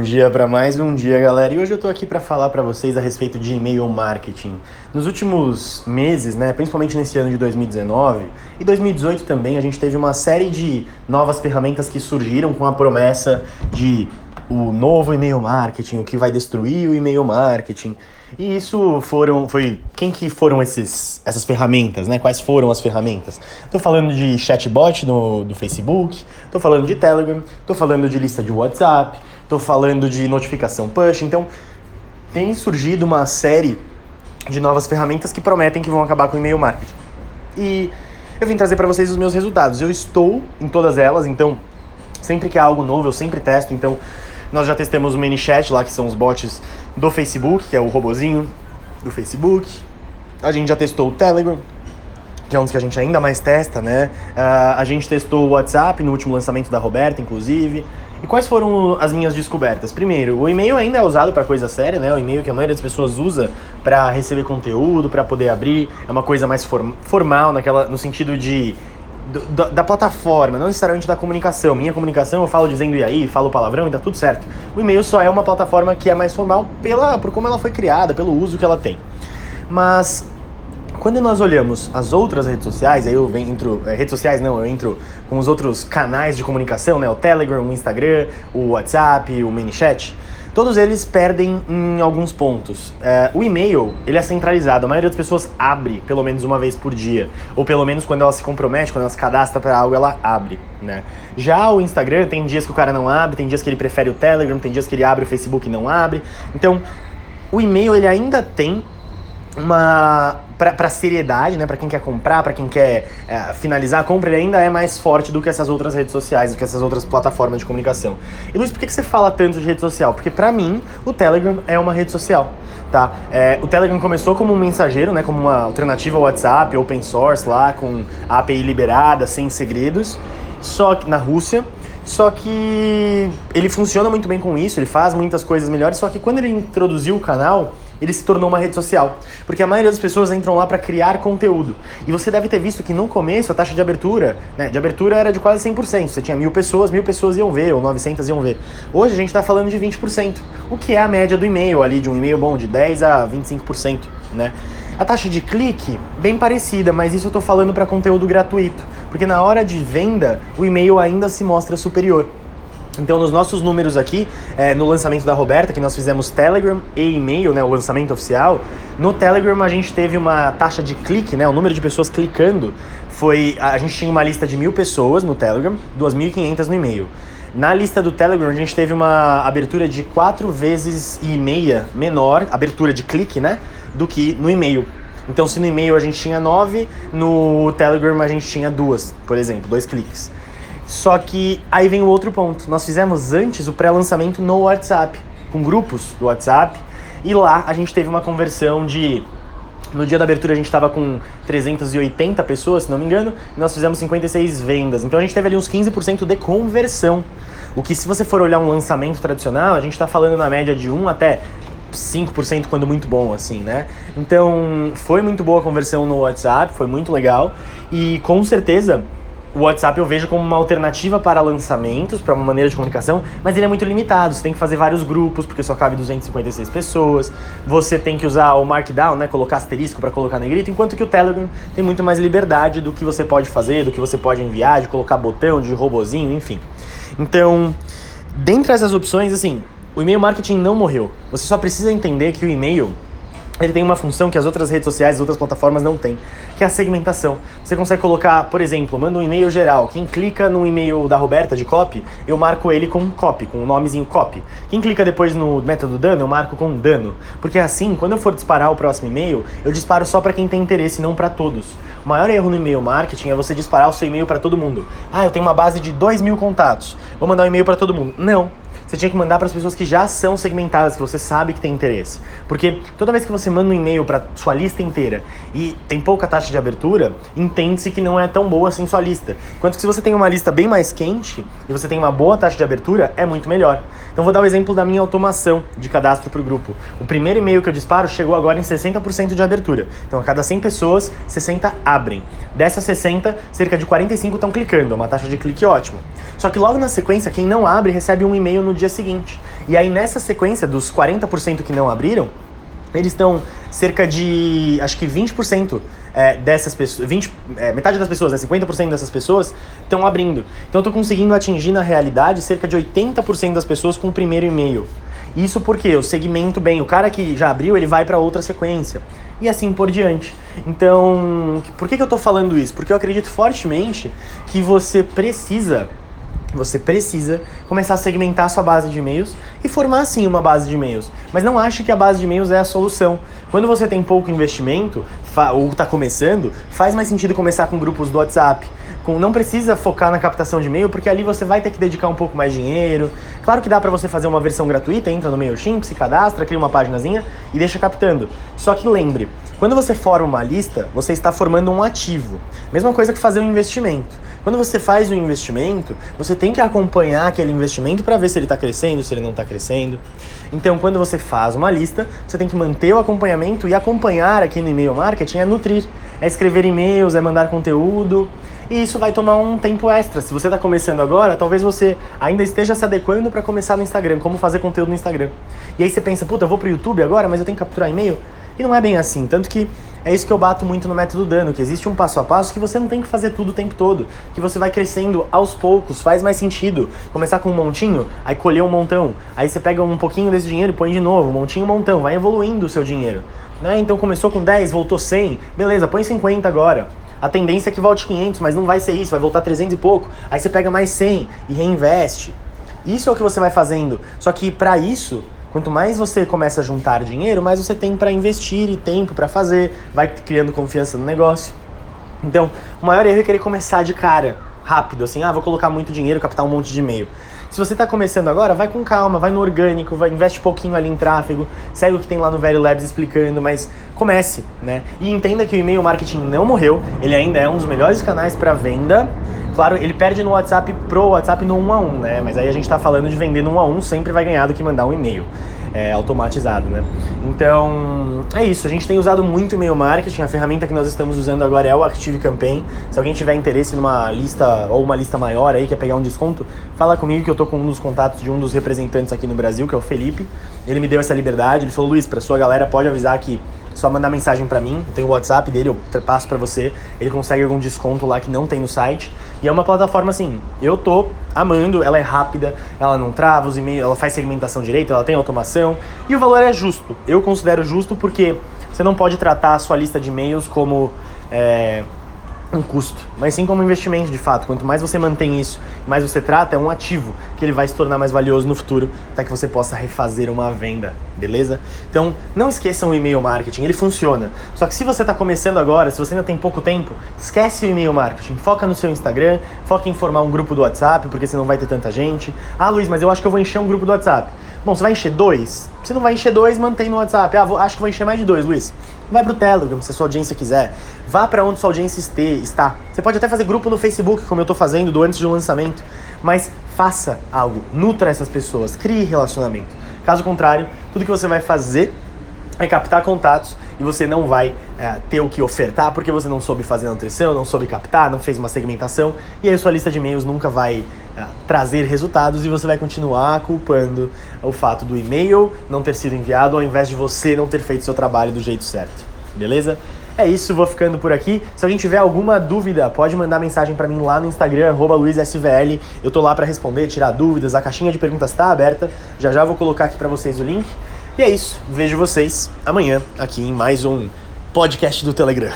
Bom dia para mais um dia, galera. E hoje eu tô aqui para falar para vocês a respeito de e-mail marketing. Nos últimos meses, né, principalmente nesse ano de 2019 e 2018 também, a gente teve uma série de novas ferramentas que surgiram com a promessa de o novo e-mail marketing, o que vai destruir o e-mail marketing. E isso foram, foi, quem que foram esses, essas ferramentas, né? Quais foram as ferramentas? Estou falando de chatbot no, do Facebook, estou falando de Telegram, estou falando de lista de WhatsApp, estou falando de notificação push. Então, tem surgido uma série de novas ferramentas que prometem que vão acabar com o e-mail marketing. E eu vim trazer para vocês os meus resultados. Eu estou em todas elas, então sempre que há algo novo eu sempre testo. Então nós já testamos o ManyChat lá, que são os bots do Facebook, que é o robozinho do Facebook. A gente já testou o Telegram, que é um dos que a gente ainda mais testa, né? Uh, a gente testou o WhatsApp no último lançamento da Roberta, inclusive. E quais foram as minhas descobertas? Primeiro, o e-mail ainda é usado para coisa séria, né? O e-mail que a maioria das pessoas usa para receber conteúdo, para poder abrir, é uma coisa mais form formal, naquela, no sentido de da, da, plataforma, não necessariamente da comunicação. Minha comunicação eu falo dizendo e aí, falo palavrão e tá tudo certo. O e-mail só é uma plataforma que é mais formal pela, por como ela foi criada, pelo uso que ela tem. Mas quando nós olhamos as outras redes sociais, aí eu entro, é, redes sociais não, eu entro com os outros canais de comunicação, né, o Telegram, o Instagram, o WhatsApp, o ManyChat, todos eles perdem em alguns pontos. É, o e-mail, ele é centralizado, a maioria das pessoas abre pelo menos uma vez por dia, ou pelo menos quando ela se compromete, quando ela se cadastra para algo, ela abre, né? Já o Instagram, tem dias que o cara não abre, tem dias que ele prefere o Telegram, tem dias que ele abre o Facebook e não abre. Então, o e-mail ele ainda tem uma para seriedade, né, para quem quer comprar, para quem quer é, finalizar a compra, ele ainda é mais forte do que essas outras redes sociais, do que essas outras plataformas de comunicação. E Luiz, por que, que você fala tanto de rede social? Porque para mim o Telegram é uma rede social, tá? É, o Telegram começou como um mensageiro, né, como uma alternativa ao WhatsApp, open source lá, com a API liberada, sem segredos, só que na Rússia. Só que ele funciona muito bem com isso, ele faz muitas coisas melhores, só que quando ele introduziu o canal, ele se tornou uma rede social. Porque a maioria das pessoas entram lá para criar conteúdo. E você deve ter visto que no começo a taxa de abertura, né, de abertura era de quase 100%. Você tinha mil pessoas, mil pessoas iam ver, ou 900 iam ver. Hoje a gente está falando de 20%, o que é a média do e-mail ali, de um e-mail bom, de 10 a 25%, né? A taxa de clique, bem parecida, mas isso eu estou falando para conteúdo gratuito. Porque na hora de venda, o e-mail ainda se mostra superior. Então, nos nossos números aqui, é, no lançamento da Roberta, que nós fizemos Telegram e e-mail, né, o lançamento oficial, no Telegram a gente teve uma taxa de clique, né, o número de pessoas clicando foi. A gente tinha uma lista de mil pessoas no Telegram, 2.500 no e-mail. Na lista do Telegram, a gente teve uma abertura de quatro vezes e meia menor, abertura de clique, né? Do que no e-mail. Então, se no e-mail a gente tinha nove, no Telegram a gente tinha duas, por exemplo, dois cliques. Só que aí vem o outro ponto. Nós fizemos antes o pré-lançamento no WhatsApp, com grupos do WhatsApp, e lá a gente teve uma conversão de no dia da abertura a gente estava com 380 pessoas, se não me engano, e nós fizemos 56 vendas. Então a gente teve ali uns 15% de conversão. O que se você for olhar um lançamento tradicional, a gente está falando na média de 1 até 5% quando muito bom, assim, né? Então foi muito boa a conversão no WhatsApp, foi muito legal. E com certeza o WhatsApp eu vejo como uma alternativa para lançamentos, para uma maneira de comunicação, mas ele é muito limitado. Você tem que fazer vários grupos, porque só cabe 256 pessoas. Você tem que usar o Markdown, né, colocar asterisco para colocar negrito, enquanto que o Telegram tem muito mais liberdade do que você pode fazer, do que você pode enviar, de colocar botão, de robozinho, enfim. Então, dentre essas opções, assim, o e-mail marketing não morreu. Você só precisa entender que o e-mail ele tem uma função que as outras redes sociais, as outras plataformas não têm, que é a segmentação. Você consegue colocar, por exemplo, manda um e-mail geral. Quem clica no e-mail da Roberta de copy, eu marco ele com copy, com o nomezinho copy. Quem clica depois no método dano, eu marco com dano. Porque assim, quando eu for disparar o próximo e-mail, eu disparo só para quem tem interesse, não para todos. O maior erro no e-mail marketing é você disparar o seu e-mail para todo mundo. Ah, eu tenho uma base de 2 mil contatos, vou mandar um e-mail para todo mundo. Não você tinha que mandar para as pessoas que já são segmentadas, que você sabe que tem interesse. Porque toda vez que você manda um e-mail para sua lista inteira e tem pouca taxa de abertura, entende-se que não é tão boa assim sua lista. Enquanto que se você tem uma lista bem mais quente e você tem uma boa taxa de abertura, é muito melhor. Então vou dar o exemplo da minha automação de cadastro para o grupo. O primeiro e-mail que eu disparo chegou agora em 60% de abertura. Então a cada 100 pessoas, 60 abrem. Dessas 60, cerca de 45 estão clicando, é uma taxa de clique ótima. Só que logo na sequência, quem não abre recebe um e-mail no dia seguinte. E aí nessa sequência dos 40% que não abriram, eles estão cerca de, acho que 20% é, dessas pessoas, 20, é, metade das pessoas, né, 50% dessas pessoas estão abrindo. Então eu estou conseguindo atingir na realidade cerca de 80% das pessoas com o primeiro e-mail. Isso porque eu segmento bem, o cara que já abriu, ele vai para outra sequência. E assim por diante. Então, por que, que eu estou falando isso? Porque eu acredito fortemente que você precisa você precisa começar a segmentar a sua base de e-mails e formar sim uma base de e-mails. Mas não ache que a base de e-mails é a solução. Quando você tem pouco investimento ou está começando, faz mais sentido começar com grupos do WhatsApp. Com, não precisa focar na captação de e-mail, porque ali você vai ter que dedicar um pouco mais de dinheiro. Claro que dá para você fazer uma versão gratuita, entra no MailChimp, se cadastra, cria uma paginazinha e deixa captando. Só que lembre, quando você forma uma lista, você está formando um ativo. Mesma coisa que fazer um investimento. Quando você faz um investimento, você tem que acompanhar aquele investimento para ver se ele está crescendo, se ele não está crescendo. Então, quando você faz uma lista, você tem que manter o acompanhamento e acompanhar aqui no e-mail marketing é nutrir, é escrever e-mails, é mandar conteúdo. E isso vai tomar um tempo extra. Se você está começando agora, talvez você ainda esteja se adequando para começar no Instagram, como fazer conteúdo no Instagram. E aí você pensa, puta, eu vou para o YouTube agora, mas eu tenho que capturar e-mail? E não é bem assim. Tanto que é isso que eu bato muito no método Dano, que existe um passo a passo que você não tem que fazer tudo o tempo todo, que você vai crescendo aos poucos, faz mais sentido. Começar com um montinho, aí colher um montão, aí você pega um pouquinho desse dinheiro e põe de novo, montinho, montão, vai evoluindo o seu dinheiro. Né? Então começou com 10, voltou 100, beleza, põe 50 agora. A tendência é que volte 500, mas não vai ser isso, vai voltar 300 e pouco. Aí você pega mais 100 e reinveste. Isso é o que você vai fazendo. Só que para isso, Quanto mais você começa a juntar dinheiro, mais você tem para investir e tempo para fazer, vai criando confiança no negócio. Então, o maior erro é querer começar de cara, rápido, assim, ah, vou colocar muito dinheiro, captar um monte de e-mail. Se você está começando agora, vai com calma, vai no orgânico, vai, investe pouquinho ali em tráfego, segue o que tem lá no Velho Labs explicando, mas comece, né? E entenda que o e-mail marketing não morreu, ele ainda é um dos melhores canais para venda. Claro, ele perde no WhatsApp pro WhatsApp no 1 a 1, né? Mas aí a gente está falando de vender no 1 a 1, sempre vai ganhar do que mandar um e-mail é, automatizado, né? Então, é isso. A gente tem usado muito e-mail marketing. A ferramenta que nós estamos usando agora é o Active Campaign. Se alguém tiver interesse numa lista ou uma lista maior aí, quer pegar um desconto, fala comigo que eu tô com um dos contatos de um dos representantes aqui no Brasil, que é o Felipe. Ele me deu essa liberdade. Ele falou, Luiz, para sua galera pode avisar que só mandar mensagem para mim, tenho o WhatsApp dele, eu passo para você, ele consegue algum desconto lá que não tem no site. E é uma plataforma assim, eu tô amando, ela é rápida, ela não trava os e-mails, ela faz segmentação direita, ela tem automação e o valor é justo. Eu considero justo porque você não pode tratar a sua lista de e-mails como é, um custo, mas sim como investimento de fato. Quanto mais você mantém isso, mais você trata, é um ativo que ele vai se tornar mais valioso no futuro, até que você possa refazer uma venda, beleza? Então, não esqueçam o e-mail marketing, ele funciona. Só que se você está começando agora, se você ainda tem pouco tempo, esquece o e-mail marketing, foca no seu Instagram, foca em formar um grupo do WhatsApp, porque você não vai ter tanta gente. Ah, Luiz, mas eu acho que eu vou encher um grupo do WhatsApp. Bom, você vai encher dois? Se não vai encher dois, mantém no WhatsApp. Ah, vou, acho que vou encher mais de dois, Luiz. Vai pro Telegram, se a sua audiência quiser. Vá para onde sua audiência está. Você pode até fazer grupo no Facebook, como eu estou fazendo do antes de um lançamento. Mas faça algo, nutra essas pessoas, crie relacionamento. Caso contrário, tudo que você vai fazer é captar contatos e você não vai é, ter o que ofertar porque você não soube fazer nutrição, não soube captar, não fez uma segmentação e aí sua lista de e-mails nunca vai trazer resultados e você vai continuar culpando o fato do e-mail não ter sido enviado ao invés de você não ter feito seu trabalho do jeito certo. Beleza? É isso, vou ficando por aqui. Se alguém tiver alguma dúvida, pode mandar mensagem para mim lá no Instagram, luizsvl. Eu tô lá para responder, tirar dúvidas. A caixinha de perguntas está aberta. Já já vou colocar aqui para vocês o link. E é isso. Vejo vocês amanhã aqui em mais um podcast do Telegram.